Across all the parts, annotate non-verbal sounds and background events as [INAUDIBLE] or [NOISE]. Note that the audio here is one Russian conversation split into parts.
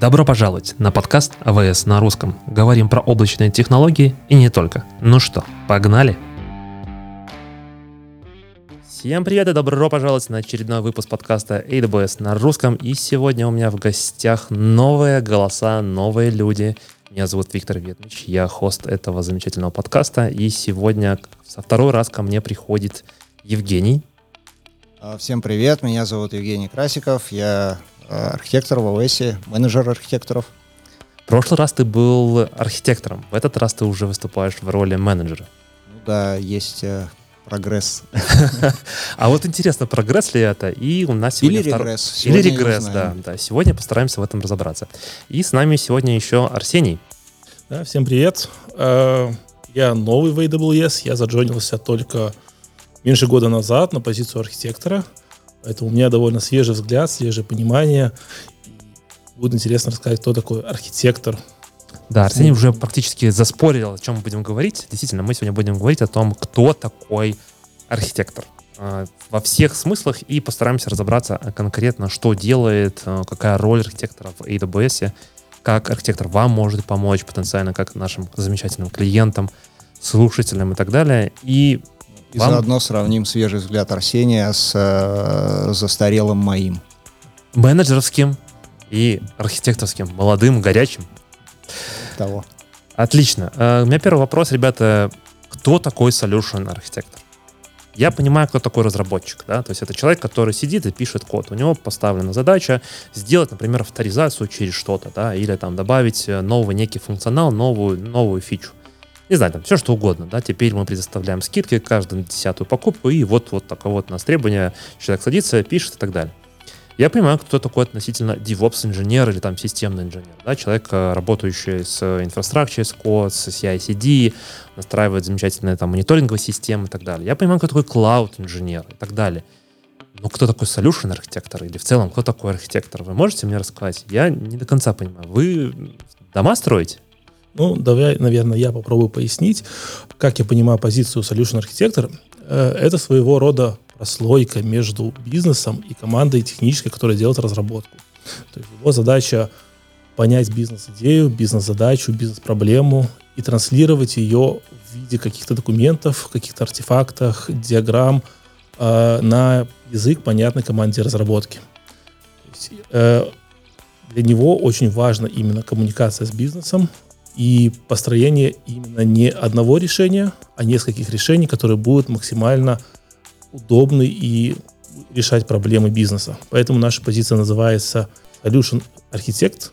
Добро пожаловать на подкаст АВС на русском. Говорим про облачные технологии и не только. Ну что, погнали? Всем привет и добро пожаловать на очередной выпуск подкаста AWS на русском. И сегодня у меня в гостях новые голоса, новые люди. Меня зовут Виктор Ветмич, я хост этого замечательного подкаста. И сегодня со второй раз ко мне приходит Евгений. А, всем привет, меня зовут Евгений Красиков, я архитектор в ОСе, менеджер архитекторов. В прошлый раз ты был архитектором, в этот раз ты уже выступаешь в роли менеджера. Ну да, есть э, прогресс. [LAUGHS] А вот интересно, прогресс ли это? И у нас сегодня Или регресс. Или регресс, да, да. Сегодня постараемся в этом разобраться. И с нами сегодня еще Арсений. Да, всем привет. Э, я новый в AWS, я заджонился только меньше года назад на позицию архитектора. Поэтому у меня довольно свежий взгляд, свежее понимание. Будет интересно рассказать, кто такой архитектор. Да, Арсений уже практически заспорил, о чем мы будем говорить. Действительно, мы сегодня будем говорить о том, кто такой архитектор а, во всех смыслах и постараемся разобраться конкретно, что делает, а, какая роль архитектора в AWS, как архитектор вам может помочь потенциально, как нашим замечательным клиентам, слушателям и так далее. И и Вам... заодно сравним свежий взгляд Арсения с э, застарелым моим. Менеджерским и архитекторским, молодым, горячим. Того. Отлично. Uh, у меня первый вопрос, ребята. Кто такой solution архитектор? Я понимаю, кто такой разработчик, да, то есть это человек, который сидит и пишет код. У него поставлена задача сделать, например, авторизацию через что-то, да, или там добавить э, новый некий функционал, новую, новую фичу не знаю, там все что угодно, да, теперь мы предоставляем скидки каждую десятую покупку, и вот, вот такое вот у нас требование, человек садится, пишет и так далее. Я понимаю, кто такой относительно DevOps-инженер или там системный инженер, да, человек, э, работающий с инфраструктурой, с код, с CI-CD, настраивает замечательные там мониторинговые системы и так далее. Я понимаю, кто такой cloud-инженер и так далее. Но кто такой solution архитектор или в целом кто такой архитектор? Вы можете мне рассказать? Я не до конца понимаю. Вы дома строите? Ну, давай, наверное, я попробую пояснить. Как я понимаю позицию Solution Architector, э, это своего рода прослойка между бизнесом и командой технической, которая делает разработку. То есть его задача понять бизнес-идею, бизнес-задачу, бизнес-проблему и транслировать ее в виде каких-то документов, каких-то артефактах, диаграмм э, на язык, понятной команде разработки. Есть, э, для него очень важна именно коммуникация с бизнесом, и построение именно не одного решения, а нескольких решений, которые будут максимально удобны и решать проблемы бизнеса. Поэтому наша позиция называется Solution Architect,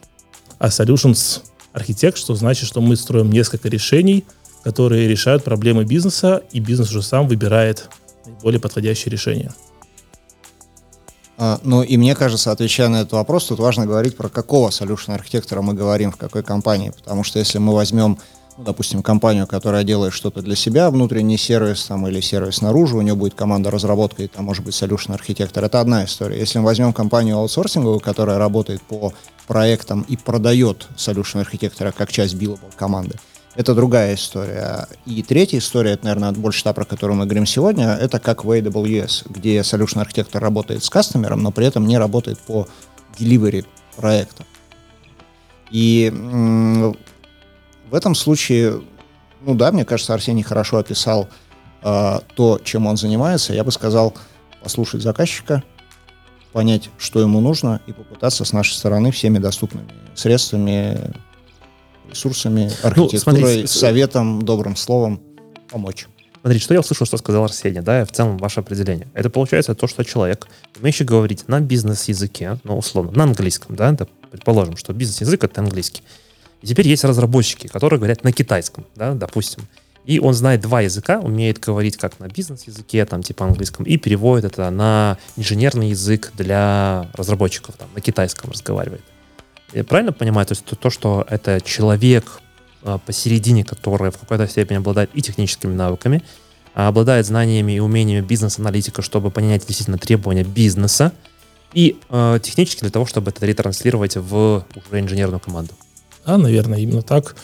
а Solutions Architect, что значит, что мы строим несколько решений, которые решают проблемы бизнеса, и бизнес уже сам выбирает наиболее подходящее решение. А, ну и мне кажется, отвечая на этот вопрос, тут важно говорить про какого solution архитектора мы говорим, в какой компании. Потому что если мы возьмем, ну, допустим, компанию, которая делает что-то для себя, внутренний сервис там, или сервис снаружи, у нее будет команда разработки, и там может быть solution архитектор, это одна история. Если мы возьмем компанию аутсорсинговую, которая работает по проектам и продает solution архитектора как часть billable команды, это другая история. И третья история, это, наверное, больше та, про которую мы говорим сегодня, это как в AWS, где solution архитектор работает с кастомером, но при этом не работает по delivery проекта. И в этом случае, ну да, мне кажется, Арсений хорошо описал э, то, чем он занимается. Я бы сказал, послушать заказчика, понять, что ему нужно, и попытаться с нашей стороны всеми доступными средствами ресурсами, ну, архитектурой, ну, советом, добрым словом помочь. Смотрите, что я услышал, что сказал Арсений, да, и в целом ваше определение. Это получается то, что человек, умеющий говорить на бизнес-языке, ну, условно, на английском, да, это, предположим, что бизнес-язык — это английский. И теперь есть разработчики, которые говорят на китайском, да, допустим. И он знает два языка, умеет говорить как на бизнес-языке, там, типа английском, и переводит это на инженерный язык для разработчиков, там, на китайском разговаривает. Я правильно понимаю, то есть то, что это человек а, посередине, который в какой-то степени обладает и техническими навыками, а обладает знаниями и умениями бизнес-аналитика, чтобы понять действительно требования бизнеса, и э, технически для того, чтобы это ретранслировать в уже инженерную команду. Да, наверное, именно так.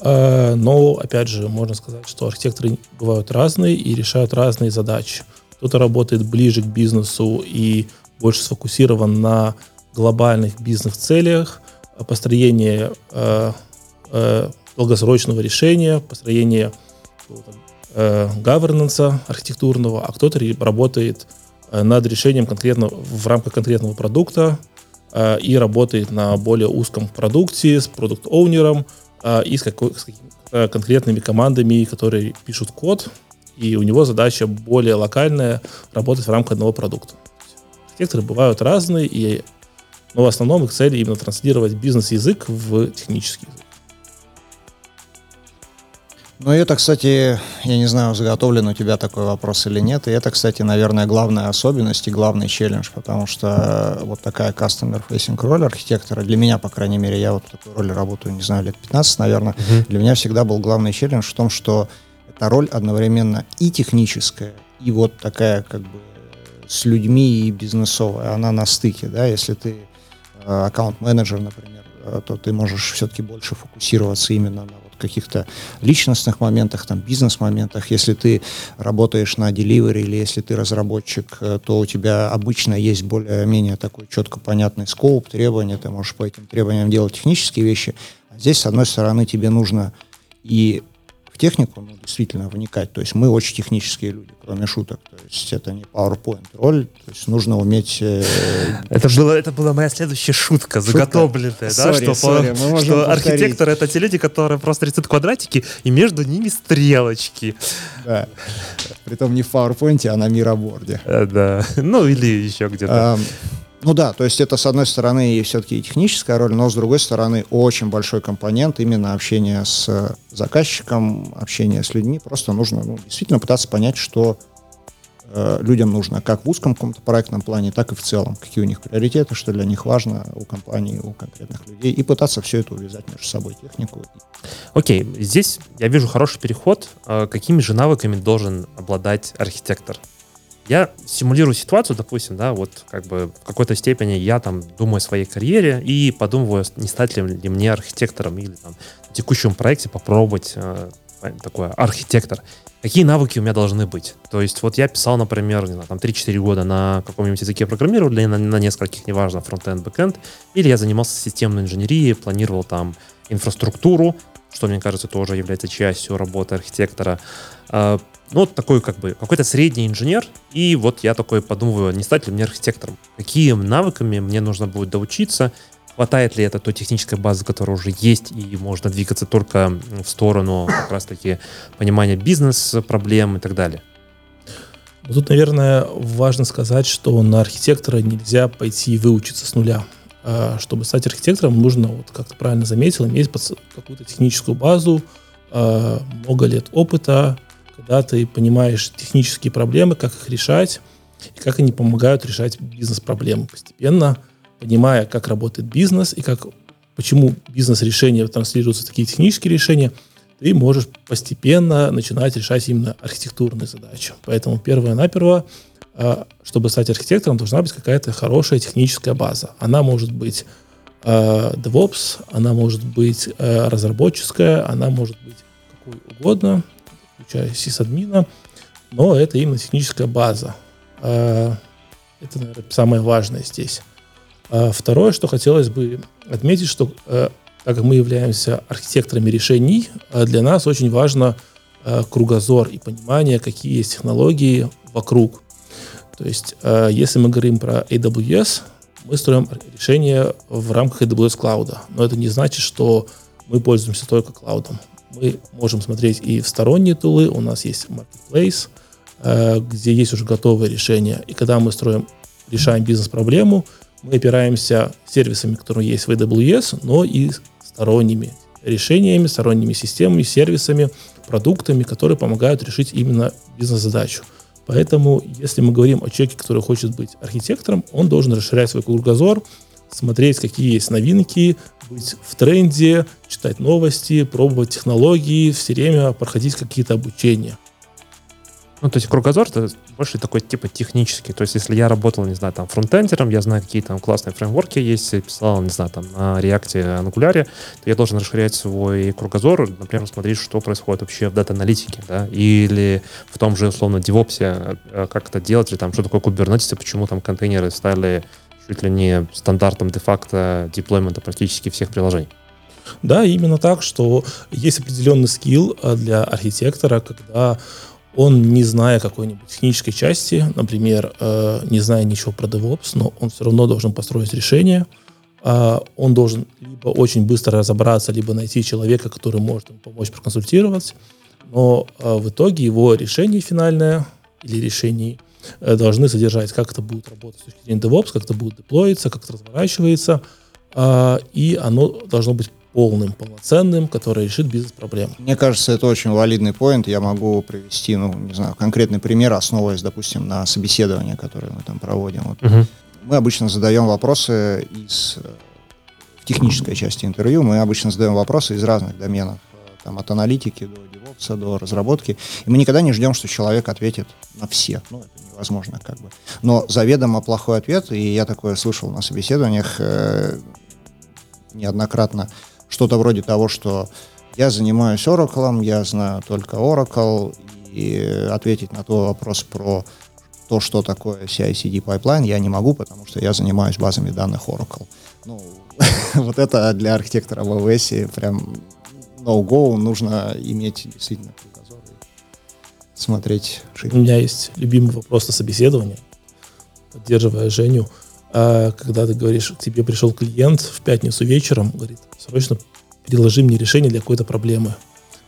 Но, опять же, можно сказать, что архитекторы бывают разные и решают разные задачи. Кто-то работает ближе к бизнесу и больше сфокусирован на глобальных бизнес-целях, построение э, э, долгосрочного решения, построение э, governance архитектурного, а кто-то работает э, над решением конкретно в рамках конкретного продукта и работает на более узком продукте с продукт-оунером и с, какой, с э, конкретными командами, которые пишут код, и у него задача более локальная работать в рамках одного продукта. Архитекторы бывают разные, и, но в основном их цель именно транслировать бизнес-язык в технический язык. Ну, это, кстати, я не знаю, заготовлен у тебя такой вопрос или нет, и это, кстати, наверное, главная особенность и главный челлендж, потому что вот такая customer-facing роль архитектора, для меня, по крайней мере, я вот в такой роли работаю, не знаю, лет 15, наверное, uh-huh. для меня всегда был главный челлендж в том, что эта роль одновременно и техническая, и вот такая как бы с людьми и бизнесовая, она на стыке, да, если ты э, аккаунт-менеджер, например, э, то ты можешь все-таки больше фокусироваться именно на вот каких-то личностных моментах, там, бизнес-моментах. Если ты работаешь на delivery или если ты разработчик, э, то у тебя обычно есть более-менее такой четко понятный скоп, требования, ты можешь по этим требованиям делать технические вещи. А здесь, с одной стороны, тебе нужно и технику, ну, действительно вникать. То есть мы очень технические люди, кроме шуток. То есть это не PowerPoint роль, то есть нужно уметь... Э, это, было, это была моя следующая шутка, заготовленная, да, sorry, что, sorry, по, что архитекторы это те люди, которые просто рисуют квадратики, и между ними стрелочки. Да, притом не в PowerPoint, а на мироборде. Э, да, ну или еще где-то. Ну да, то есть это, с одной стороны, все-таки техническая роль, но с другой стороны, очень большой компонент именно общения с заказчиком, общения с людьми. Просто нужно ну, действительно пытаться понять, что э, людям нужно, как в узком каком-то проектном плане, так и в целом. Какие у них приоритеты, что для них важно у компании, у конкретных людей. И пытаться все это увязать между собой, технику. Окей, okay, здесь я вижу хороший переход. А какими же навыками должен обладать архитектор? Я симулирую ситуацию, допустим, да, вот как бы в какой-то степени я там думаю о своей карьере и подумываю, не стать ли, ли мне архитектором или там в текущем проекте попробовать э, такой архитектор. Какие навыки у меня должны быть? То есть вот я писал, например, не знаю, там 3-4 года на каком-нибудь языке программирования, на, на нескольких, неважно, фронтенд, бэкенд, или я занимался системной инженерией, планировал там инфраструктуру, что, мне кажется, тоже является частью работы архитектора. Ну, вот такой как бы какой-то средний инженер, и вот я такой подумываю, не стать ли мне архитектором? Какие навыками мне нужно будет доучиться? Хватает ли это той технической базы, которая уже есть, и можно двигаться только в сторону как раз-таки понимания бизнес-проблем и так далее? Ну, тут, наверное, важно сказать, что на архитектора нельзя пойти и выучиться с нуля. А, чтобы стать архитектором, нужно, вот как ты правильно заметил, иметь какую-то техническую базу, а, много лет опыта, когда ты понимаешь технические проблемы, как их решать, и как они помогают решать бизнес-проблемы постепенно, понимая, как работает бизнес и как, почему бизнес-решения транслируются такие технические решения, ты можешь постепенно начинать решать именно архитектурные задачи. Поэтому первое-наперво, а, чтобы стать архитектором, должна быть какая-то хорошая техническая база. Она может быть а, DevOps, она может быть а, разработческая, она может быть какой угодно, включая сисадмина, но это именно техническая база. А, это, наверное, самое важное здесь. А второе, что хотелось бы отметить, что э, так как мы являемся архитекторами решений, э, для нас очень важно э, кругозор и понимание, какие есть технологии вокруг. То есть, если мы говорим про AWS, мы строим решение в рамках AWS клауда. Но это не значит, что мы пользуемся только клаудом мы можем смотреть и в сторонние тулы, у нас есть Marketplace, э, где есть уже готовые решения. И когда мы строим, решаем бизнес-проблему, мы опираемся сервисами, которые есть в AWS, но и сторонними решениями, сторонними системами, сервисами, продуктами, которые помогают решить именно бизнес-задачу. Поэтому, если мы говорим о человеке, который хочет быть архитектором, он должен расширять свой кругозор, смотреть, какие есть новинки, быть в тренде, читать новости, пробовать технологии, все время проходить какие-то обучения. Ну, то есть кругозор это больше такой типа технический. То есть, если я работал, не знаю, там фронтендером, я знаю, какие там классные фреймворки есть, писал, не знаю, там на React, Angular, то я должен расширять свой кругозор, например, смотреть, что происходит вообще в дата-аналитике, да, или в том же, условно, DevOps, э, как это делать, или там, что такое Kubernetes, почему там контейнеры стали чуть ли не стандартом де-факто деплоймента практически всех приложений. Да, именно так, что есть определенный скилл а, для архитектора, когда он, не зная какой-нибудь технической части, например, э, не зная ничего про DevOps, но он все равно должен построить решение, а, он должен либо очень быстро разобраться, либо найти человека, который может ему помочь проконсультировать, но а, в итоге его решение финальное или решение должны содержать, как это будет работать с точки зрения DevOps, как это будет деплоиться, как это разворачивается, и оно должно быть полным, полноценным, который решит бизнес-проблемы. Мне кажется, это очень валидный поинт. Я могу привести, ну, не знаю, конкретный пример, основываясь, допустим, на собеседовании, которое мы там проводим. Вот. Угу. Мы обычно задаем вопросы из э, в технической части интервью, мы обычно задаем вопросы из разных доменов, э, там, от аналитики до девопса, до разработки. И мы никогда не ждем, что человек ответит на все. Ну, это невозможно как бы. Но заведомо плохой ответ, и я такое слышал на собеседованиях э, неоднократно, что-то вроде того, что я занимаюсь Oracle, я знаю только Oracle, и ответить на тот вопрос про то, что такое CI-CD pipeline, я не могу, потому что я занимаюсь базами данных Oracle. Ну, [LAUGHS] вот это для архитектора в AWS прям no-go, нужно иметь действительно кругозор и смотреть шире. У меня есть любимый вопрос на собеседовании, поддерживая Женю. А когда ты говоришь, к тебе пришел клиент в пятницу вечером, говорит, срочно предложи мне решение для какой-то проблемы.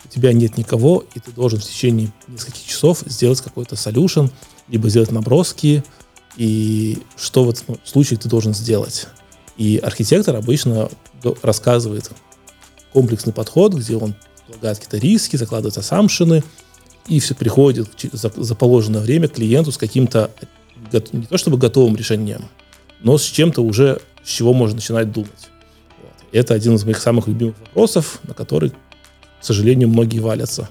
У тебя нет никого, и ты должен в течение нескольких часов сделать какой-то solution, либо сделать наброски, и что в этом случае ты должен сделать. И архитектор обычно рассказывает комплексный подход, где он предлагает какие-то риски, закладывает ассампшены, и все приходит за, за положенное время клиенту с каким-то не то чтобы готовым решением, но с чем-то уже, с чего можно начинать думать. Вот. Это один из моих самых любимых вопросов, на который, к сожалению, многие валятся.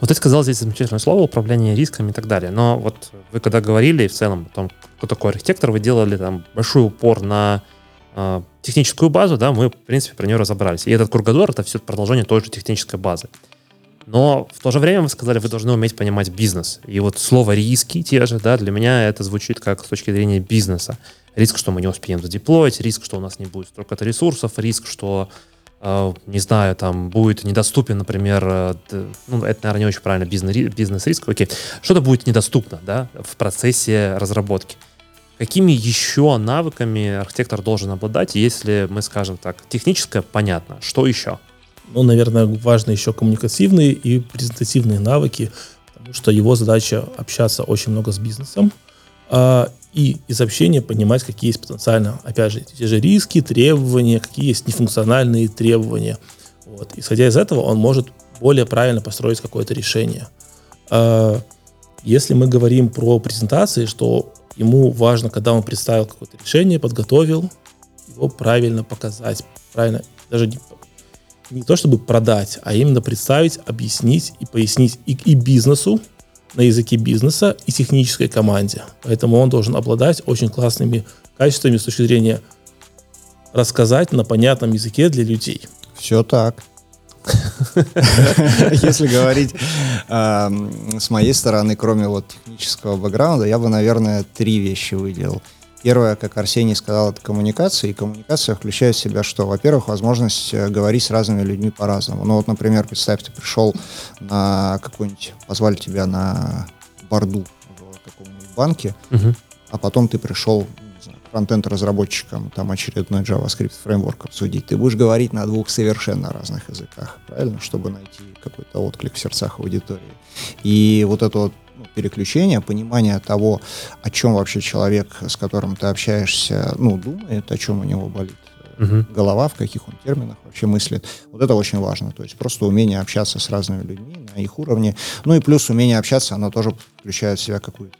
Вот ты сказал здесь замечательное слово управление рисками и так далее. Но вот вы когда говорили в целом о том, кто такой архитектор, вы делали там большой упор на э, техническую базу, да, мы, в принципе, про нее разобрались. И этот кругозор — это все продолжение той же технической базы. Но в то же время вы сказали, вы должны уметь понимать бизнес. И вот слово риски те же, да, для меня это звучит как с точки зрения бизнеса. Риск, что мы не успеем задеплоить, риск, что у нас не будет столько-то ресурсов, риск, что э, не знаю, там будет недоступен, например, э, ну, это, наверное, не очень правильно, бизнес-риск, бизнес окей, что-то будет недоступно, да, в процессе разработки. Какими еще навыками архитектор должен обладать, если мы скажем так, техническое, понятно, что еще? Ну, наверное, важны еще коммуникативные и презентативные навыки, потому что его задача общаться очень много с бизнесом, а, и из общения понимать, какие есть потенциально, опять же, те же риски, требования, какие есть нефункциональные требования. Вот. Исходя из этого, он может более правильно построить какое-то решение. А, если мы говорим про презентации, что ему важно, когда он представил какое-то решение, подготовил, его правильно показать, правильно, даже не не то чтобы продать, а именно представить, объяснить и пояснить и, и бизнесу на языке бизнеса, и технической команде. Поэтому он должен обладать очень классными качествами с точки зрения рассказать на понятном языке для людей. Все так. [LAUGHS] Если говорить с моей стороны, кроме вот технического бэкграунда, я бы, наверное, три вещи выделил. Первое, как Арсений сказал, это коммуникация. И коммуникация включает в себя что? Во-первых, возможность э, говорить с разными людьми по-разному. Ну вот, например, представь, ты пришел на какой-нибудь, позвали тебя на борду в каком-нибудь банке, угу. а потом ты пришел фронтенд разработчикам там очередной JavaScript фреймворк обсудить, ты будешь говорить на двух совершенно разных языках, правильно, чтобы найти какой-то отклик в сердцах аудитории. И вот это вот ну, переключение, понимание того, о чем вообще человек, с которым ты общаешься, ну, думает, о чем у него болит uh голова, в каких он терминах вообще мыслит. Вот это очень важно. То есть просто умение общаться с разными людьми на их уровне. Ну и плюс умение общаться, оно тоже включает в себя какую-то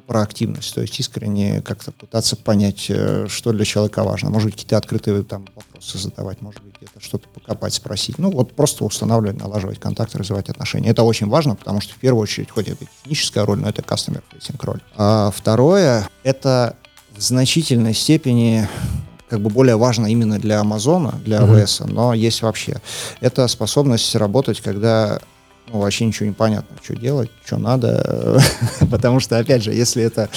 проактивность, то есть искренне как-то пытаться понять, э, что для человека важно. Может быть, какие-то открытые там вопросы задавать, может быть, где-то что-то покопать, спросить. Ну, вот просто устанавливать, налаживать контакт, развивать отношения. Это очень важно, потому что в первую очередь, хоть это техническая роль, но это customer facing роль. А второе, это в значительной степени как бы более важно именно для Амазона, для AWS, uh-huh. но есть вообще. Это способность работать, когда ну, вообще ничего не понятно, что делать, что надо, [LAUGHS] потому что, опять же, если это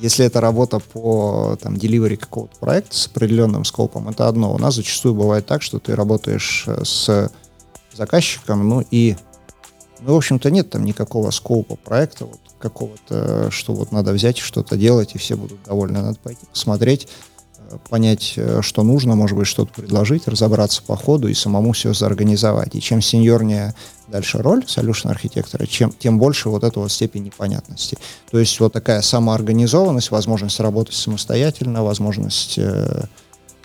Если это работа по там, delivery какого-то проекта с определенным скопом, это одно. У нас зачастую бывает так, что ты работаешь э, с заказчиком, ну и, ну, в общем-то, нет там никакого скопа проекта, вот какого-то, что вот надо взять и что-то делать, и все будут довольны. Надо пойти посмотреть, э, понять, э, что нужно, может быть, что-то предложить, разобраться по ходу и самому все заорганизовать. И чем сеньорнее дальше роль solution архитектора, чем, тем больше вот эта вот степень непонятности. То есть вот такая самоорганизованность, возможность работать самостоятельно, возможность э,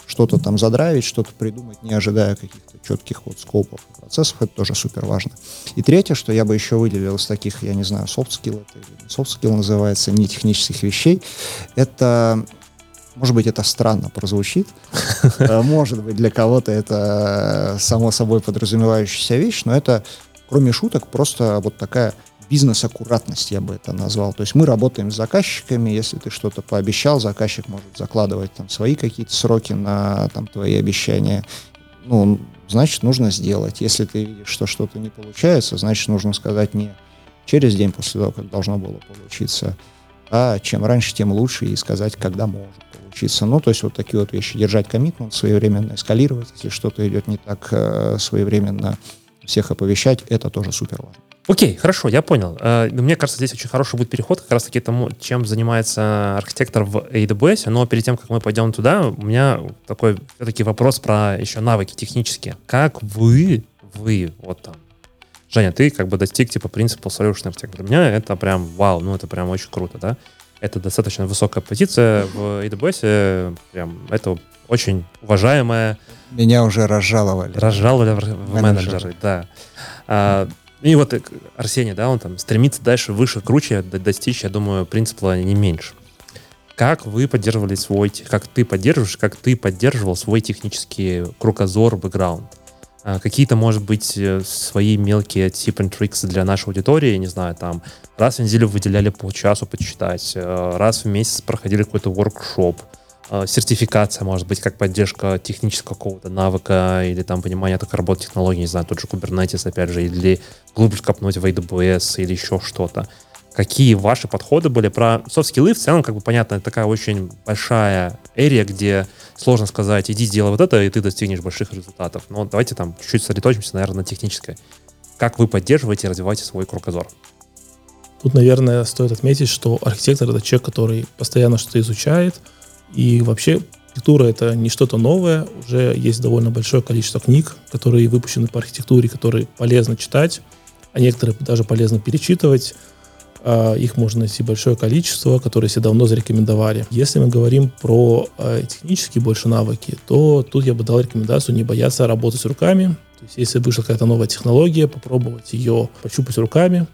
что-то там задравить, что-то придумать, не ожидая каких-то четких вот скопов процессов, это тоже супер важно. И третье, что я бы еще выделил из таких, я не знаю, soft skill, это soft skill называется, не технических вещей, это может быть, это странно прозвучит. Э, может быть, для кого-то это само собой подразумевающаяся вещь, но это, кроме шуток, просто вот такая бизнес-аккуратность, я бы это назвал. То есть мы работаем с заказчиками, если ты что-то пообещал, заказчик может закладывать там свои какие-то сроки на там твои обещания. Ну, значит, нужно сделать. Если ты видишь, что что-то не получается, значит, нужно сказать не через день после того, как должно было получиться, а чем раньше, тем лучше, и сказать, когда может получиться. Ну, то есть вот такие вот вещи. Держать коммитмент, своевременно эскалировать, если что-то идет не так, э, своевременно всех оповещать, это тоже супер важно. Окей, хорошо, я понял. Э, мне кажется, здесь очень хороший будет переход как раз-таки тому, чем занимается архитектор в AWS. Но перед тем, как мы пойдем туда, у меня такой все-таки вопрос про еще навыки технические. Как вы, вы, вот там, Женя, ты как бы достиг типа принципа solution architect. Для меня это прям вау, ну это прям очень круто, да? Это достаточно высокая позиция в AWS, прям это очень уважаемая. Меня уже разжаловали. Разжаловали в менеджеры, менеджеры да. А, и вот э, Арсений, да, он там стремится дальше, выше, круче достичь, я думаю, принципа не меньше. Как вы поддерживали свой, как ты поддерживаешь, как ты поддерживал свой технический кругозор, бэкграунд? А, какие-то, может быть, э, свои мелкие типы and tricks для нашей аудитории, не знаю, там, раз в неделю выделяли полчасу почитать, э, раз в месяц проходили какой-то воркшоп, Э, сертификация, может быть, как поддержка технического какого-то навыка или там понимание, как работает технологии, не знаю, тот же Kubernetes, опять же, или глубже копнуть в AWS или еще что-то. Какие ваши подходы были про софт-скиллы? В целом, как бы понятно, это такая очень большая эрия, где сложно сказать, иди сделай вот это, и ты достигнешь больших результатов. Но давайте там чуть-чуть сосредоточимся, наверное, на технической. Как вы поддерживаете и развиваете свой кругозор? Тут, наверное, стоит отметить, что архитектор — это человек, который постоянно что-то изучает — и вообще архитектура это не что-то новое, уже есть довольно большое количество книг, которые выпущены по архитектуре, которые полезно читать, а некоторые даже полезно перечитывать. А, их можно найти большое количество, которые все давно зарекомендовали. Если мы говорим про а, технические больше навыки, то тут я бы дал рекомендацию не бояться работать руками. То есть если вышла какая-то новая технология, попробовать ее пощупать руками,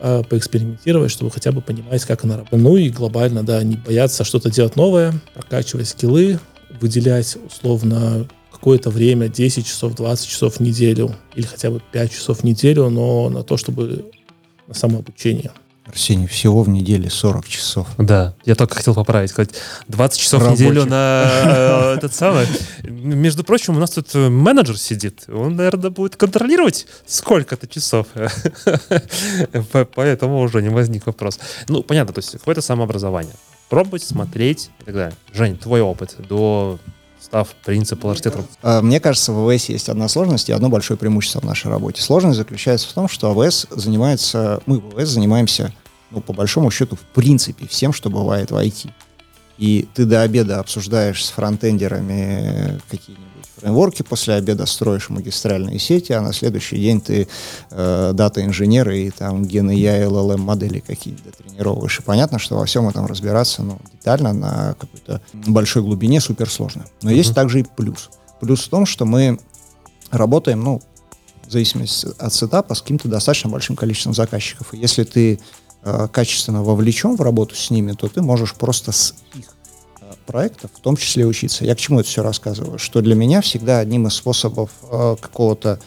а, поэкспериментировать, чтобы хотя бы понимать, как она работает. Ну и глобально, да, не бояться что-то делать новое, прокачивать скиллы, выделять условно какое-то время, 10 часов, 20 часов в неделю или хотя бы 5 часов в неделю, но на то, чтобы на самообучение. Арсений, всего в неделе 40 часов. Да, я только хотел поправить, сказать, 20 часов Рабочих. в неделю на э, этот самый. Между прочим, у нас тут э, менеджер сидит, он, наверное, будет контролировать сколько-то часов. [LAUGHS] Поэтому уже не возник вопрос. Ну, понятно, то есть какое-то самообразование. Пробовать, смотреть и так далее. Жень, твой опыт до став принципа архитектором? А, мне кажется, в АВС есть одна сложность и одно большое преимущество в нашей работе. Сложность заключается в том, что АВС занимается, мы в АВС занимаемся, ну, по большому счету, в принципе, всем, что бывает в IT. И ты до обеда обсуждаешь с фронтендерами какие-нибудь фреймворки, после обеда строишь магистральные сети, а на следующий день ты э, дата-инженер и там гены я LLM модели какие-то тренировываешь. И понятно, что во всем этом разбираться ну, детально на какой-то большой глубине супер сложно. Но uh-huh. есть также и плюс. Плюс в том, что мы работаем, ну, в зависимости от сетапа, с каким-то достаточно большим количеством заказчиков. И если ты э, качественно вовлечен в работу с ними, то ты можешь просто с их проектов, в том числе учиться. Я к чему это все рассказываю? Что для меня всегда одним из способов э, какого-то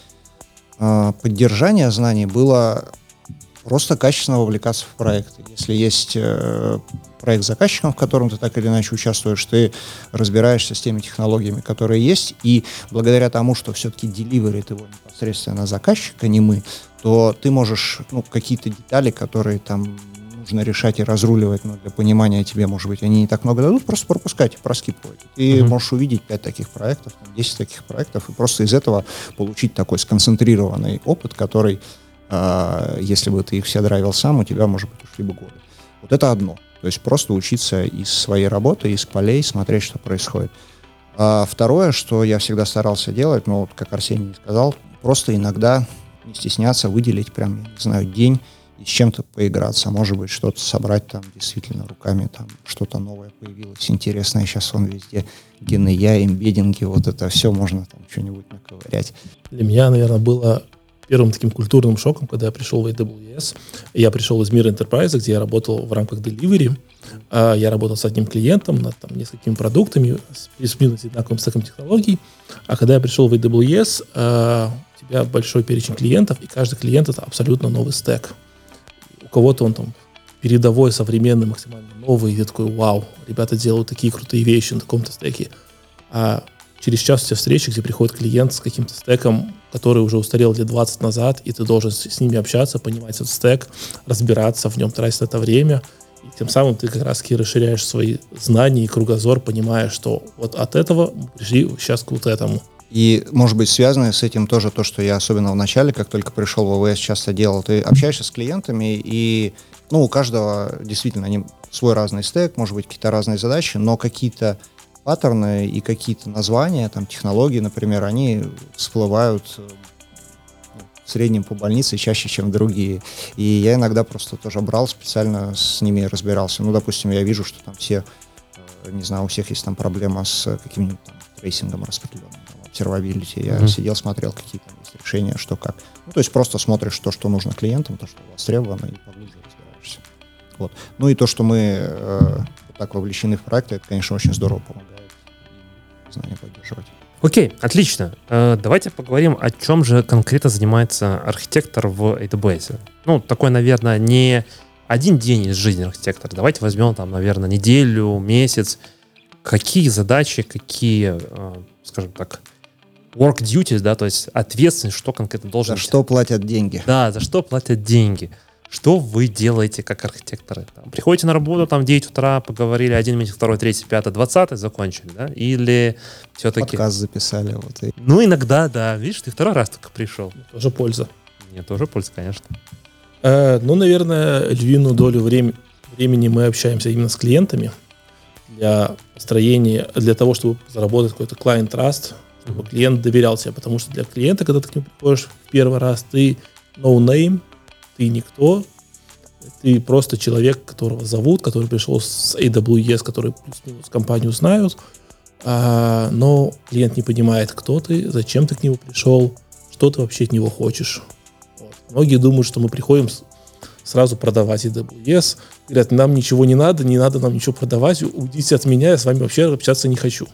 э, поддержания знаний было просто качественно вовлекаться в проекты. Если есть э, проект заказчиком, в котором ты так или иначе участвуешь, ты разбираешься с теми технологиями, которые есть, и благодаря тому, что все-таки деливерит его непосредственно заказчик, а не мы, то ты можешь ну, какие-то детали, которые там нужно решать и разруливать, но для понимания тебе, может быть, они не так много дадут, просто пропускать, проскипывать. Ты mm-hmm. можешь увидеть 5 таких проектов, 10 таких проектов, и просто из этого получить такой сконцентрированный опыт, который, э, если бы ты их все драйвил сам, у тебя, может быть, ушли бы годы. Вот это одно. То есть просто учиться из своей работы, из полей, смотреть, что происходит. А второе, что я всегда старался делать, ну вот как Арсений сказал, просто иногда не стесняться выделить прям, я не знаю, день и с чем-то поиграться, а может быть что-то собрать там действительно руками, там что-то новое появилось, интересное, сейчас он везде, GNI, эмбеддинги, вот это все, можно там что-нибудь наковырять. Для меня, наверное, было первым таким культурным шоком, когда я пришел в AWS. Я пришел из мира Enterprise, где я работал в рамках delivery. А, я работал с одним клиентом над там, несколькими продуктами с плюс-минус одинаковым стеком технологий. А когда я пришел в AWS, а, у тебя большой перечень клиентов, и каждый клиент — это абсолютно новый стек. Кого-то он там передовой, современный, максимально новый, и ты такой, вау, ребята делают такие крутые вещи на таком-то стеке. А через час у тебя встречи, где приходит клиент с каким-то стеком, который уже устарел лет 20 назад, и ты должен с, ними общаться, понимать этот стек, разбираться в нем, тратить это время. И тем самым ты как раз-таки расширяешь свои знания и кругозор, понимая, что вот от этого пришли сейчас к вот этому. И, может быть, связано с этим тоже то, что я особенно в начале, как только пришел в АВС, часто делал. Ты общаешься с клиентами, и ну, у каждого действительно они свой разный стек, может быть, какие-то разные задачи, но какие-то паттерны и какие-то названия, там, технологии, например, они всплывают э, в среднем по больнице чаще, чем другие. И я иногда просто тоже брал, специально с ними разбирался. Ну, допустим, я вижу, что там все, э, не знаю, у всех есть там проблема с каким-нибудь там трейсингом распределенным, observability. Я mm-hmm. сидел, смотрел, какие там решения, что как. Ну, то есть просто смотришь то, что нужно клиентам, то, что востребовано, и поглубже разбираешься. Вот. Ну и то, что мы э, так вовлечены в проекты, это, конечно, очень здорово помогает знания поддерживать. Окей, отлично. Давайте поговорим, о чем же конкретно занимается архитектор в AWS. Ну, такой, наверное, не один день из жизни архитектора. Давайте возьмем там, наверное, неделю, месяц. Какие задачи, какие, скажем так, work duties, да, то есть ответственность, что конкретно должен... За что платят деньги. Да, за что платят деньги. Что вы делаете как архитекторы? Там, приходите на работу, там 9 утра, поговорили, один месяц, второй, третий, пятый, двадцатый, закончили, да? Или все-таки... Подкаст записали. Вот. И... Ну, иногда, да. Видишь, ты второй раз только пришел. Тоже польза. Нет, тоже польза, конечно. Э, ну, наверное, львиную долю времени, времени мы общаемся именно с клиентами для построения, для того, чтобы заработать какой-то client trust, чтобы клиент доверял тебе, потому что для клиента, когда ты к нему приходишь в первый раз, ты no name, ты никто, ты просто человек, которого зовут, который пришел с AWS, который плюс-минус компанию знают, а, но клиент не понимает, кто ты, зачем ты к нему пришел, что ты вообще от него хочешь. Вот. Многие думают, что мы приходим сразу продавать AWS, говорят, нам ничего не надо, не надо нам ничего продавать, уйдите от меня, я с вами вообще общаться не хочу.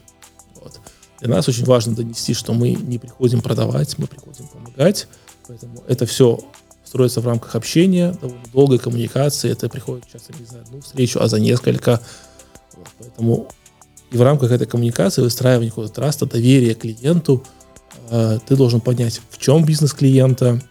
Для нас очень важно донести, что мы не приходим продавать, мы приходим помогать, поэтому это все строится в рамках общения, довольно долгой коммуникации. Это приходит часто не за одну встречу, а за несколько. Вот, поэтому и в рамках этой коммуникации выстраивания какого-то траста, доверия клиенту, э, ты должен понять, в чем бизнес клиента,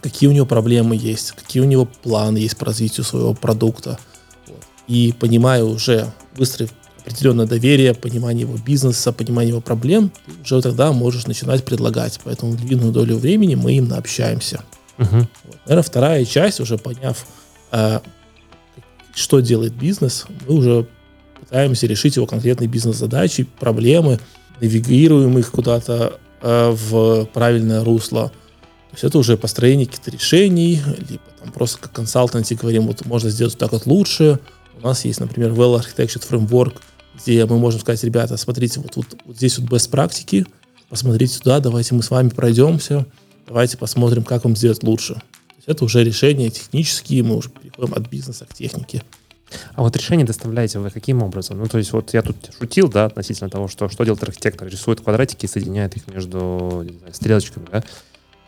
какие у него проблемы есть, какие у него планы есть по развитию своего продукта. Вот. И понимая уже, выстроив определенное доверие, понимание его бизнеса, понимание его проблем, уже тогда можешь начинать предлагать. Поэтому длинную долю времени мы именно общаемся. Угу. Вот. Наверное, вторая часть, уже поняв, э, что делает бизнес, мы уже пытаемся решить его конкретные бизнес-задачи, проблемы, навигируем их куда-то э, в правильное русло. То есть это уже построение каких-то решений, либо там просто как консалтанте говорим, вот можно сделать так вот лучше. У нас есть, например, Well Architecture Framework, где мы можем сказать, ребята, смотрите, вот, вот, вот здесь вот best практики, посмотрите сюда, давайте мы с вами пройдемся, давайте посмотрим, как вам сделать лучше. То есть это уже решения технические, мы уже переходим от бизнеса к технике. А вот решение доставляете вы каким образом? Ну, то есть вот я тут шутил, да, относительно того, что, что делает архитектор? Рисует квадратики и соединяет их между знаю, стрелочками, да?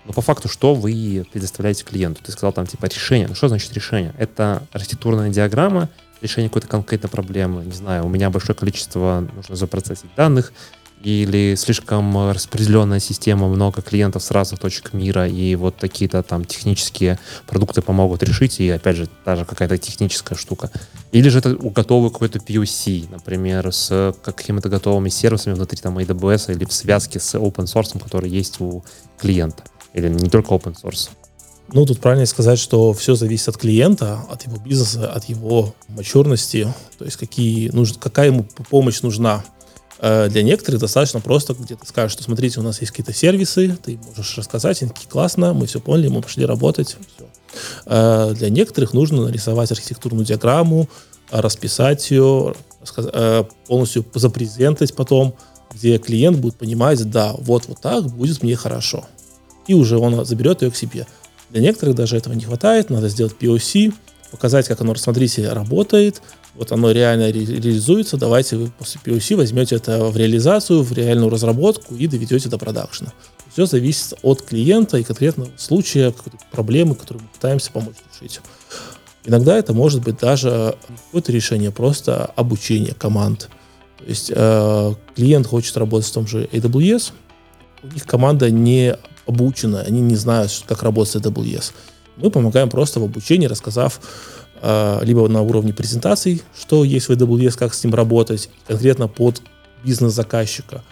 Но по факту, что вы предоставляете клиенту? Ты сказал там типа решение. Ну, что значит решение? Это архитектурная диаграмма, решение какой-то конкретной проблемы. Не знаю, у меня большое количество нужно запроцессить данных, или слишком распределенная система, много клиентов с разных точек мира, и вот какие-то там технические продукты помогут решить, и опять же, даже какая-то техническая штука. Или же это готовый какой-то POC, например, с какими-то готовыми сервисами внутри там AWS или в связке с open source, который есть у клиента. Или не только open source. Ну, тут правильно сказать, что все зависит от клиента, от его бизнеса, от его мачурности, то есть какие, нуж, какая ему помощь нужна. Э, для некоторых достаточно просто, где ты скажешь, что смотрите, у нас есть какие-то сервисы, ты можешь рассказать, они такие, классно, мы все поняли, мы пошли работать, все. Э, для некоторых нужно нарисовать архитектурную диаграмму, расписать ее, э, полностью запрезентовать потом, где клиент будет понимать, да, вот вот так будет мне хорошо. И уже он заберет ее к себе. Для некоторых даже этого не хватает, надо сделать POC, показать, как оно, смотрите, работает, вот оно реально ре- реализуется, давайте вы после POC возьмете это в реализацию, в реальную разработку и доведете до продакшена. Все зависит от клиента и конкретного случая, какой-то проблемы, которую мы пытаемся помочь решить. Иногда это может быть даже какое-то решение, просто обучение команд. То есть э, клиент хочет работать в том же AWS, у них команда не обучены, они не знают, как работать с AWS. Мы помогаем просто в обучении, рассказав э, либо на уровне презентаций, что есть в AWS, как с ним работать, конкретно под бизнес заказчика,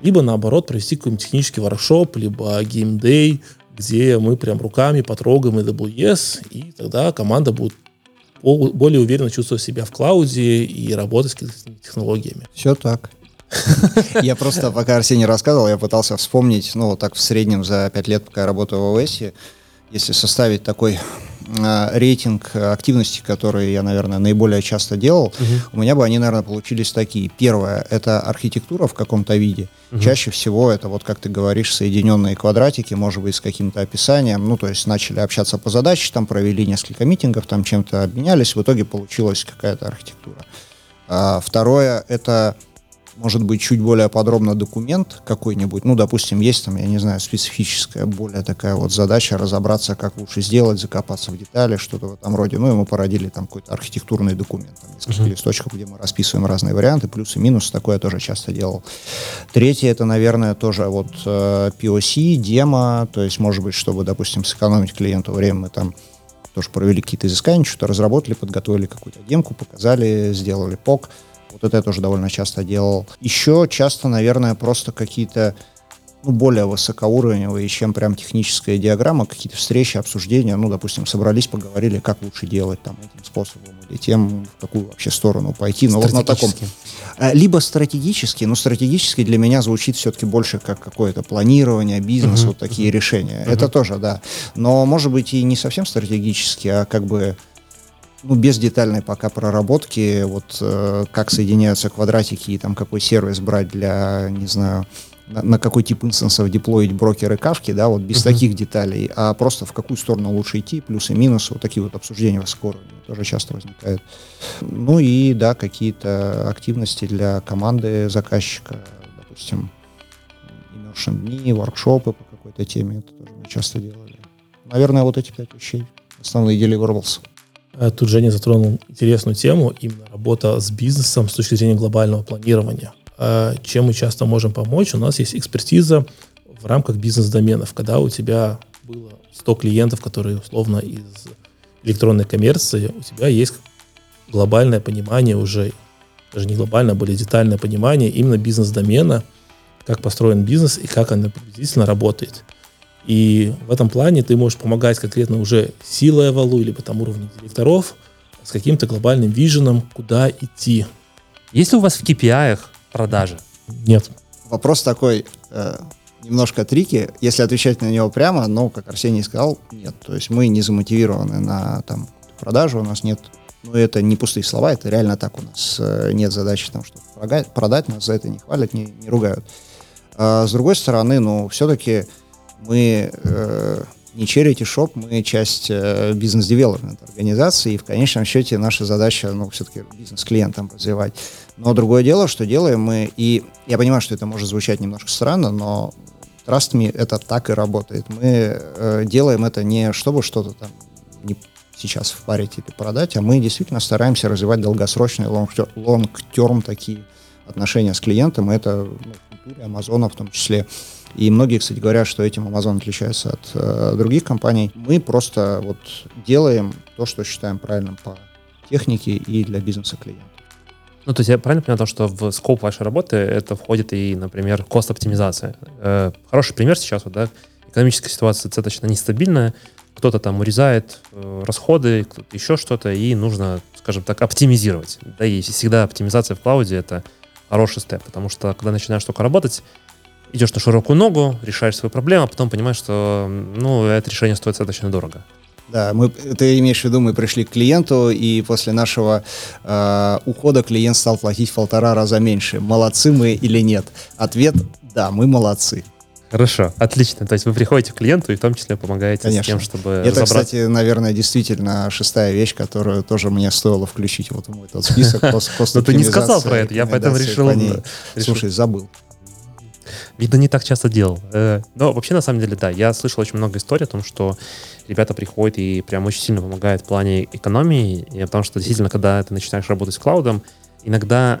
либо наоборот провести какой-нибудь технический воркшоп, либо геймдей, где мы прям руками потрогаем AWS, и тогда команда будет более уверенно чувствовать себя в клауде и работать с технологиями. Все так. [LAUGHS] Я просто, пока Арсений рассказывал, я пытался вспомнить, ну, так в среднем за пять лет, пока я работаю в ОС, если составить такой э, рейтинг активностей, которые я, наверное, наиболее часто делал, угу. у меня бы они, наверное, получились такие. Первое — это архитектура в каком-то виде. Угу. Чаще всего это, вот как ты говоришь, соединенные квадратики, может быть, с каким-то описанием. Ну, то есть начали общаться по задаче, там провели несколько митингов, там чем-то обменялись, в итоге получилась какая-то архитектура. А, второе — это может быть, чуть более подробно документ какой-нибудь, ну, допустим, есть там, я не знаю, специфическая более такая вот задача разобраться, как лучше сделать, закопаться в детали, что-то в этом роде. Ну, и мы породили там какой-то архитектурный документ, там несколько uh-huh. листочков, где мы расписываем разные варианты, плюсы, минусы, такое я тоже часто делал. Третье, это, наверное, тоже вот э, POC, демо, то есть, может быть, чтобы, допустим, сэкономить клиенту время, мы там тоже провели какие-то изыскания, что-то разработали, подготовили какую-то демку, показали, сделали POC, вот это я тоже довольно часто делал. Еще часто, наверное, просто какие-то ну, более высокоуровневые, чем прям техническая диаграмма, какие-то встречи, обсуждения, ну, допустим, собрались, поговорили, как лучше делать там этим способом или тем, в какую вообще сторону пойти. Но вот на таком... А, либо стратегически, но стратегически для меня звучит все-таки больше как какое-то планирование, бизнес, uh-huh. вот такие uh-huh. решения. Uh-huh. Это тоже, да. Но, может быть, и не совсем стратегически, а как бы ну, без детальной пока проработки, вот э, как соединяются квадратики и там какой сервис брать для, не знаю, на, на какой тип инстансов деплоить брокеры кавки, да, вот без uh-huh. таких деталей, а просто в какую сторону лучше идти, плюсы, минусы, вот такие вот обсуждения высокоуровневые тоже часто возникают. Ну и, да, какие-то активности для команды заказчика, допустим, immersion дни, воркшопы по какой-то теме, это тоже мы часто делали. Наверное, вот эти пять вещей, основные deliverables. Э, тут Женя затронул интересную тему, именно работа с бизнесом с точки зрения глобального планирования. Э, чем мы часто можем помочь? У нас есть экспертиза в рамках бизнес-доменов, когда у тебя было 100 клиентов, которые условно из электронной коммерции, у тебя есть глобальное понимание уже, даже не глобальное, а более детальное понимание именно бизнес-домена, как построен бизнес и как он приблизительно работает. И в этом плане ты можешь помогать конкретно уже силой валу, либо там уровне директоров с каким-то глобальным виженом, куда идти. Есть ли у вас в KPI продажи? Нет. Вопрос такой, э, немножко трики. Если отвечать на него прямо, но, как Арсений сказал, нет. То есть мы не замотивированы на там, продажу, у нас нет ну, это не пустые слова, это реально так у нас. Э, нет задачи там что-то продать, нас за это не хвалят, не, не ругают. А, с другой стороны, ну, все-таки мы э, не charity shop, мы часть э, бизнес-девелопмент организации, и в конечном счете наша задача, ну, все-таки бизнес клиентам развивать. Но другое дело, что делаем мы, и я понимаю, что это может звучать немножко странно, но Trust Me это так и работает. Мы э, делаем это не чтобы что-то там не сейчас впарить или продать, а мы действительно стараемся развивать долгосрочные, long-term такие отношения с клиентом. Это ну, культуре Амазона в том числе. И многие, кстати, говорят, что этим Amazon отличается от э, других компаний. Мы просто вот делаем то, что считаем правильным по технике и для бизнеса клиента. Ну, то есть я правильно понял, что в скоп вашей работы это входит и, например, кост-оптимизация. Э, хороший пример сейчас, вот, да, экономическая ситуация достаточно нестабильная, кто-то там урезает э, расходы, кто-то еще что-то, и нужно, скажем так, оптимизировать. Да, и всегда оптимизация в клауде — это хороший степ, потому что когда начинаешь только работать, идешь на широкую ногу, решаешь свою проблему, а потом понимаешь, что ну, это решение стоит достаточно дорого. Да, мы, ты имеешь в виду, мы пришли к клиенту, и после нашего э, ухода клиент стал платить в полтора раза меньше. Молодцы мы или нет? Ответ – да, мы молодцы. Хорошо, отлично. То есть вы приходите к клиенту и в том числе помогаете Конечно. с тем, чтобы Это, разобраться. кстати, наверное, действительно шестая вещь, которую тоже мне стоило включить вот в мой тот список. [LAUGHS] Но ты не сказал про это, я поэтому решил... Слушай, забыл. Видно, не так часто делал. Э, но вообще, на самом деле, да, я слышал очень много историй о том, что ребята приходят и прям очень сильно помогают в плане экономии, потому что действительно, когда ты начинаешь работать с клаудом, иногда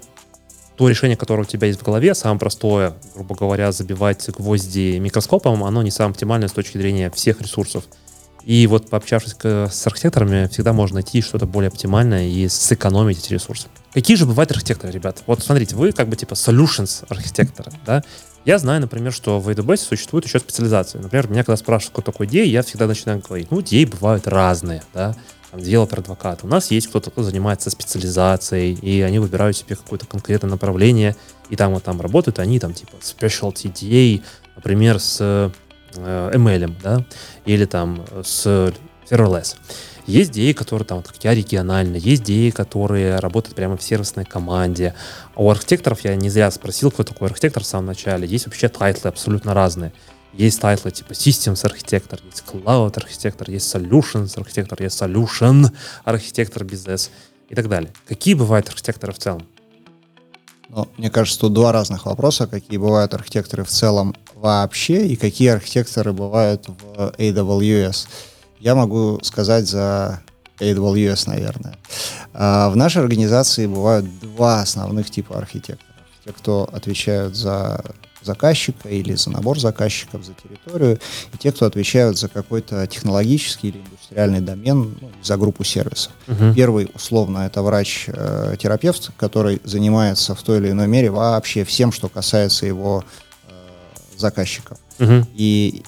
то решение, которое у тебя есть в голове, самое простое, грубо говоря, забивать гвозди микроскопом, оно не самое оптимальное с точки зрения всех ресурсов. И вот пообщавшись с архитекторами, всегда можно найти что-то более оптимальное и сэкономить эти ресурсы. Какие же бывают архитекторы, ребята? Вот смотрите, вы как бы типа solutions архитектора, да? Я знаю, например, что в AWS существует еще специализация. Например, меня когда спрашивают, кто такой DA, я всегда начинаю говорить, ну, DA бывают разные, да, там, developer advocate. У нас есть кто-то, кто занимается специализацией, и они выбирают себе какое-то конкретное направление, и там вот там работают они, там, типа, specialty DA, например, с ML, да, или там с serverless. Есть DA, которые там, как я, регионально, есть DA, которые работают прямо в сервисной команде. А у архитекторов я не зря спросил, кто такой архитектор в самом начале. Есть вообще тайтлы абсолютно разные. Есть тайтлы типа Systems архитектор, есть Cloud архитектор, есть Solutions архитектор, есть Solution архитектор без S и так далее. Какие бывают архитекторы в целом? Ну, мне кажется, тут два разных вопроса. Какие бывают архитекторы в целом вообще и какие архитекторы бывают в AWS. Я могу сказать за AWS, наверное. А, в нашей организации бывают два основных типа архитекторов. Те, кто отвечают за заказчика или за набор заказчиков, за территорию, и те, кто отвечают за какой-то технологический или индустриальный домен, ну, за группу сервисов. Uh-huh. Первый, условно, это врач-терапевт, который занимается в той или иной мере вообще всем, что касается его э, заказчиков. Uh-huh. И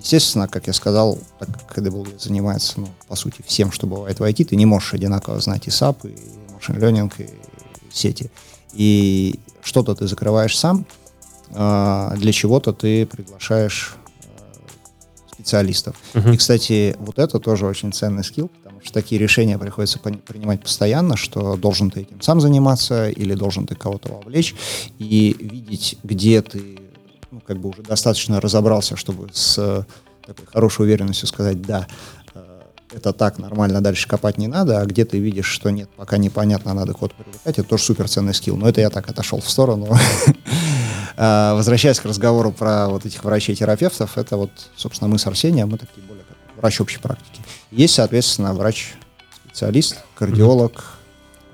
Естественно, как я сказал, так как AWS занимается, ну, по сути, всем, что бывает в IT, ты не можешь одинаково знать и SAP, и машин learning, и сети. И что-то ты закрываешь сам, а для чего-то ты приглашаешь специалистов. Uh-huh. И, кстати, вот это тоже очень ценный скилл, потому что такие решения приходится принимать постоянно, что должен ты этим сам заниматься или должен ты кого-то вовлечь и видеть, где ты ну, как бы уже достаточно разобрался, чтобы с э, такой хорошей уверенностью сказать, да, э, это так, нормально, дальше копать не надо, а где ты видишь, что нет, пока непонятно, надо код привлекать, это тоже суперценный скилл. Но это я так отошел в сторону. [LAUGHS] А, возвращаясь к разговору про вот этих врачей-терапевтов, это вот, собственно, мы с Арсением, мы такие более как врач общей практики. Есть, соответственно, врач-специалист, кардиолог,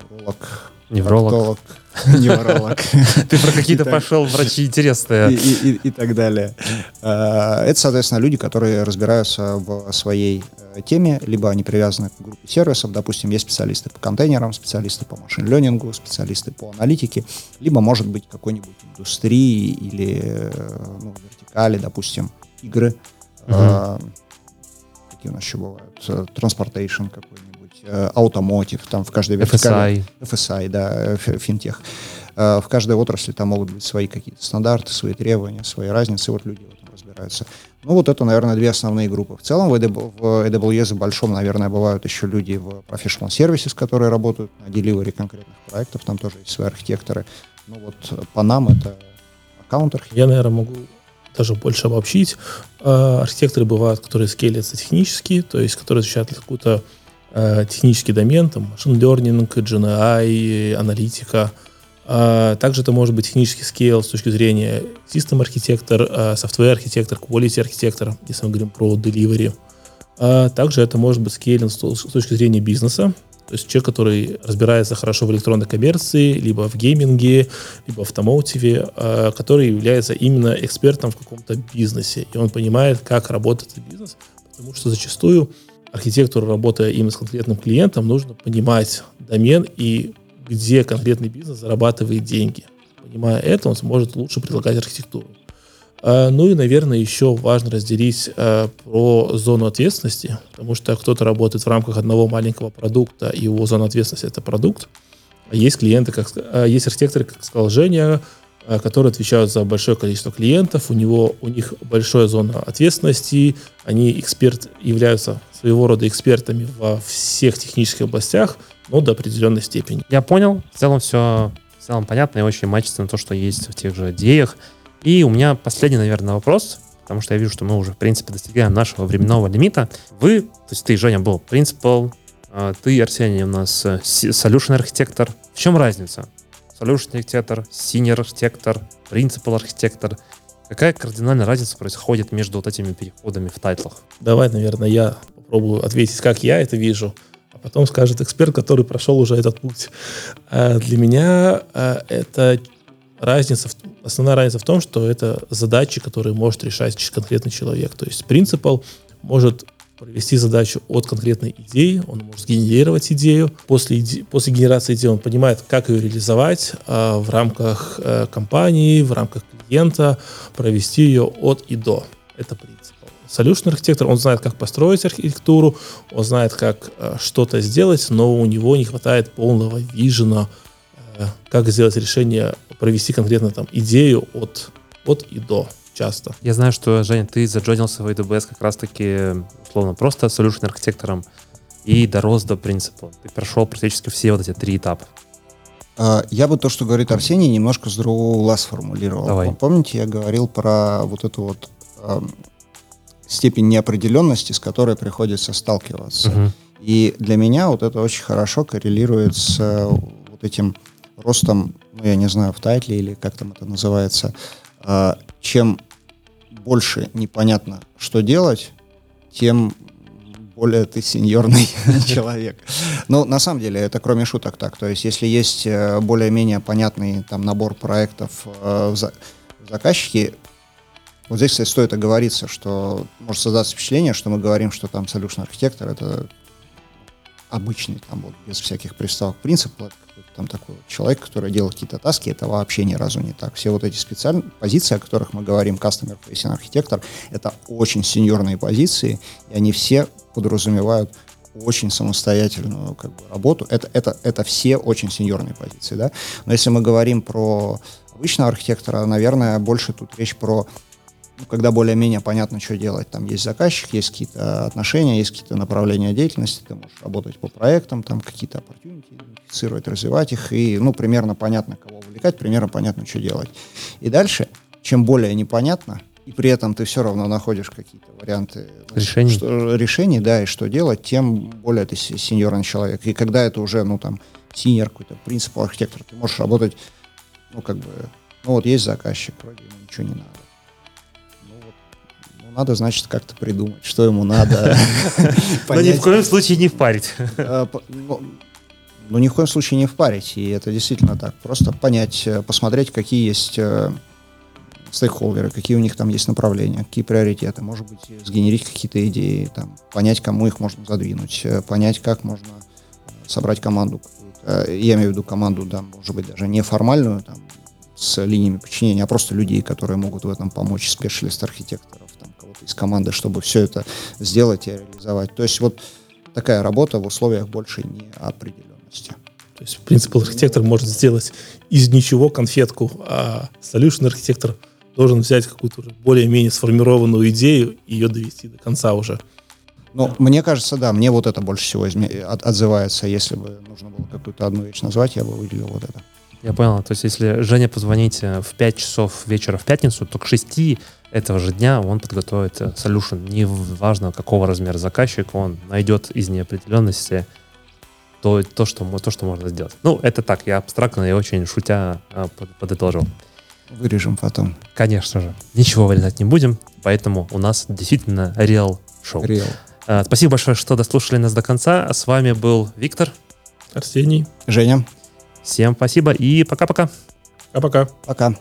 уролог, невролог, [LAUGHS] невролог. [LAUGHS] Ты про какие-то пошел врачи интересные. И так далее. А, это, соответственно, люди, которые разбираются в своей э, теме, либо они привязаны к группе сервисов, допустим, есть специалисты по контейнерам, специалисты по машин-ленингу, специалисты по аналитике, либо, может быть, какой-нибудь индустрии или э, ну, вертикали, допустим, игры. Uh-huh. Какие у нас еще бывают? Transportation какой-нибудь аутомотив, там в каждой вертикали... FSI. FSI, да, финтех. Э, в каждой отрасли там могут быть свои какие-то стандарты, свои требования, свои разницы, вот люди в этом разбираются. Ну, вот это, наверное, две основные группы. В целом в AWS в большом, наверное, бывают еще люди в professional services, которые работают на delivery конкретных проектов, там тоже есть свои архитекторы. Ну, вот по нам это аккаунт Я, наверное, могу даже больше обобщить. Э, архитекторы бывают, которые скелятся технически, то есть которые изучают какую-то Э, технический домен, там, машин learning, GNI, аналитика. А также это может быть технический скейл с точки зрения систем архитектор, software архитектор, quality архитектор, если мы говорим про delivery. А также это может быть скейлинг с точки зрения бизнеса. То есть человек, который разбирается хорошо в электронной коммерции, либо в гейминге, либо в автомотиве, э, который является именно экспертом в каком-то бизнесе. И он понимает, как работает бизнес, потому что зачастую архитектору, работая именно с конкретным клиентом, нужно понимать домен и где конкретный бизнес зарабатывает деньги. Понимая это, он сможет лучше предлагать архитектуру. А, ну и, наверное, еще важно разделить э, про зону ответственности, потому что кто-то работает в рамках одного маленького продукта, и его зона ответственности это продукт. А есть клиенты, как, а есть архитекторы, как сказал Женя, которые отвечают за большое количество клиентов, у, него, у них большая зона ответственности, они эксперт, являются своего рода экспертами во всех технических областях, но до определенной степени. Я понял, в целом все в целом понятно и очень мачится на то, что есть в тех же идеях. И у меня последний, наверное, вопрос, потому что я вижу, что мы уже, в принципе, достигаем нашего временного лимита. Вы, то есть ты, Женя, был принципал, а, ты, Арсений, у нас э, solution архитектор. В чем разница? Solution архитектор, senior архитектор, принципал архитектор. Какая кардинальная разница происходит между вот этими переходами в тайтлах? Давай, наверное, я попробую ответить, как я это вижу, а потом скажет эксперт, который прошел уже этот путь. А, для меня а, это разница, основная разница в том, что это задачи, которые может решать конкретный человек. То есть принципал может провести задачу от конкретной идеи, он может сгенерировать идею. После, иде, после генерации идеи он понимает, как ее реализовать э, в рамках э, компании, в рамках клиента, провести ее от и до. Это принцип. Solution архитектор, он знает, как построить архитектуру, он знает, как э, что-то сделать, но у него не хватает полного вижена, э, как сделать решение, провести конкретно там идею от, от и до часто. Я знаю, что, Женя, ты заджонился в AWS как раз-таки, условно, просто solution архитектором и дорос до принципа. Ты прошел практически все вот эти три этапа. А, я бы то, что говорит Арсений, немножко с другого угла сформулировал. Давай. Помните, я говорил про вот эту вот степень неопределенности, с которой приходится сталкиваться. Мгм. И для меня вот это очень хорошо коррелирует с э, вот этим ростом, ну, я не знаю, в тайтле или как там это называется. А, Чем больше непонятно, что делать, тем более ты сеньорный [LAUGHS] человек. Ну, на самом деле, это кроме шуток так. То есть, если есть э, более-менее понятный там набор проектов э, в заказчике, вот здесь, кстати, стоит оговориться, что может создаться впечатление, что мы говорим, что там solution архитектор это обычный, там вот без всяких приставок принцип, там такой человек, который делает какие-то таски, это вообще ни разу не так. Все вот эти специальные позиции, о которых мы говорим, customer facing архитектор, это очень сеньорные позиции, и они все подразумевают очень самостоятельную как бы, работу. Это, это, это все очень сеньорные позиции, да. Но если мы говорим про обычного архитектора, наверное, больше тут речь про когда более-менее понятно, что делать. Там есть заказчик, есть какие-то отношения, есть какие-то направления деятельности, ты можешь работать по проектам, там какие-то opportunity, идентифицировать, развивать их, и, ну, примерно понятно, кого увлекать, примерно понятно, что делать. И дальше, чем более непонятно, и при этом ты все равно находишь какие-то варианты ну, Решений. что- решений, да, и что делать, тем более ты се- сеньорный человек. И когда это уже, ну, там, синьор какой-то, принципал архитектор, ты можешь работать, ну, как бы, ну, вот есть заказчик, вроде ему ничего не надо. Надо, значит, как-то придумать, что ему надо. [LAUGHS] Но ни в коем случае не впарить. Э, Ну, ну, ни в коем случае не впарить, и это действительно так. Просто понять, э, посмотреть, какие есть э, стейкхолдеры, какие у них там есть направления, какие приоритеты. Может быть, сгенерить какие-то идеи, там, понять, кому их можно задвинуть, понять, как можно собрать команду Я имею в виду команду, да, может быть, даже не формальную, там, с линиями подчинения, а просто людей, которые могут в этом помочь, специалист-архитекторов, там, кого-то из команды, чтобы все это сделать и реализовать. То есть вот такая работа в условиях большей неопределенности. То есть принципал архитектор может сделать из ничего конфетку, а solution архитектор должен взять какую-то уже более-менее сформированную идею и ее довести до конца уже. Ну, мне кажется, да, мне вот это больше всего изме- от- отзывается. Если бы нужно было какую-то одну вещь назвать, я бы выделил вот это. Я понял. То есть, если Женя позвонить э, в 5 часов вечера в пятницу, то к 6 этого же дня он подготовит э, solution. Не важно, какого размера заказчик, он найдет из неопределенности то, то, что, то, что можно сделать. Ну, это так, я абстрактно и очень шутя под- подытожил. Вырежем потом. Конечно же. Ничего вырезать не будем, поэтому у нас действительно реал шоу. Реал. Э, Спасибо большое, что дослушали нас до конца. С вами был Виктор. Арсений. Женя. Всем спасибо и пока-пока. Пока-пока. Пока.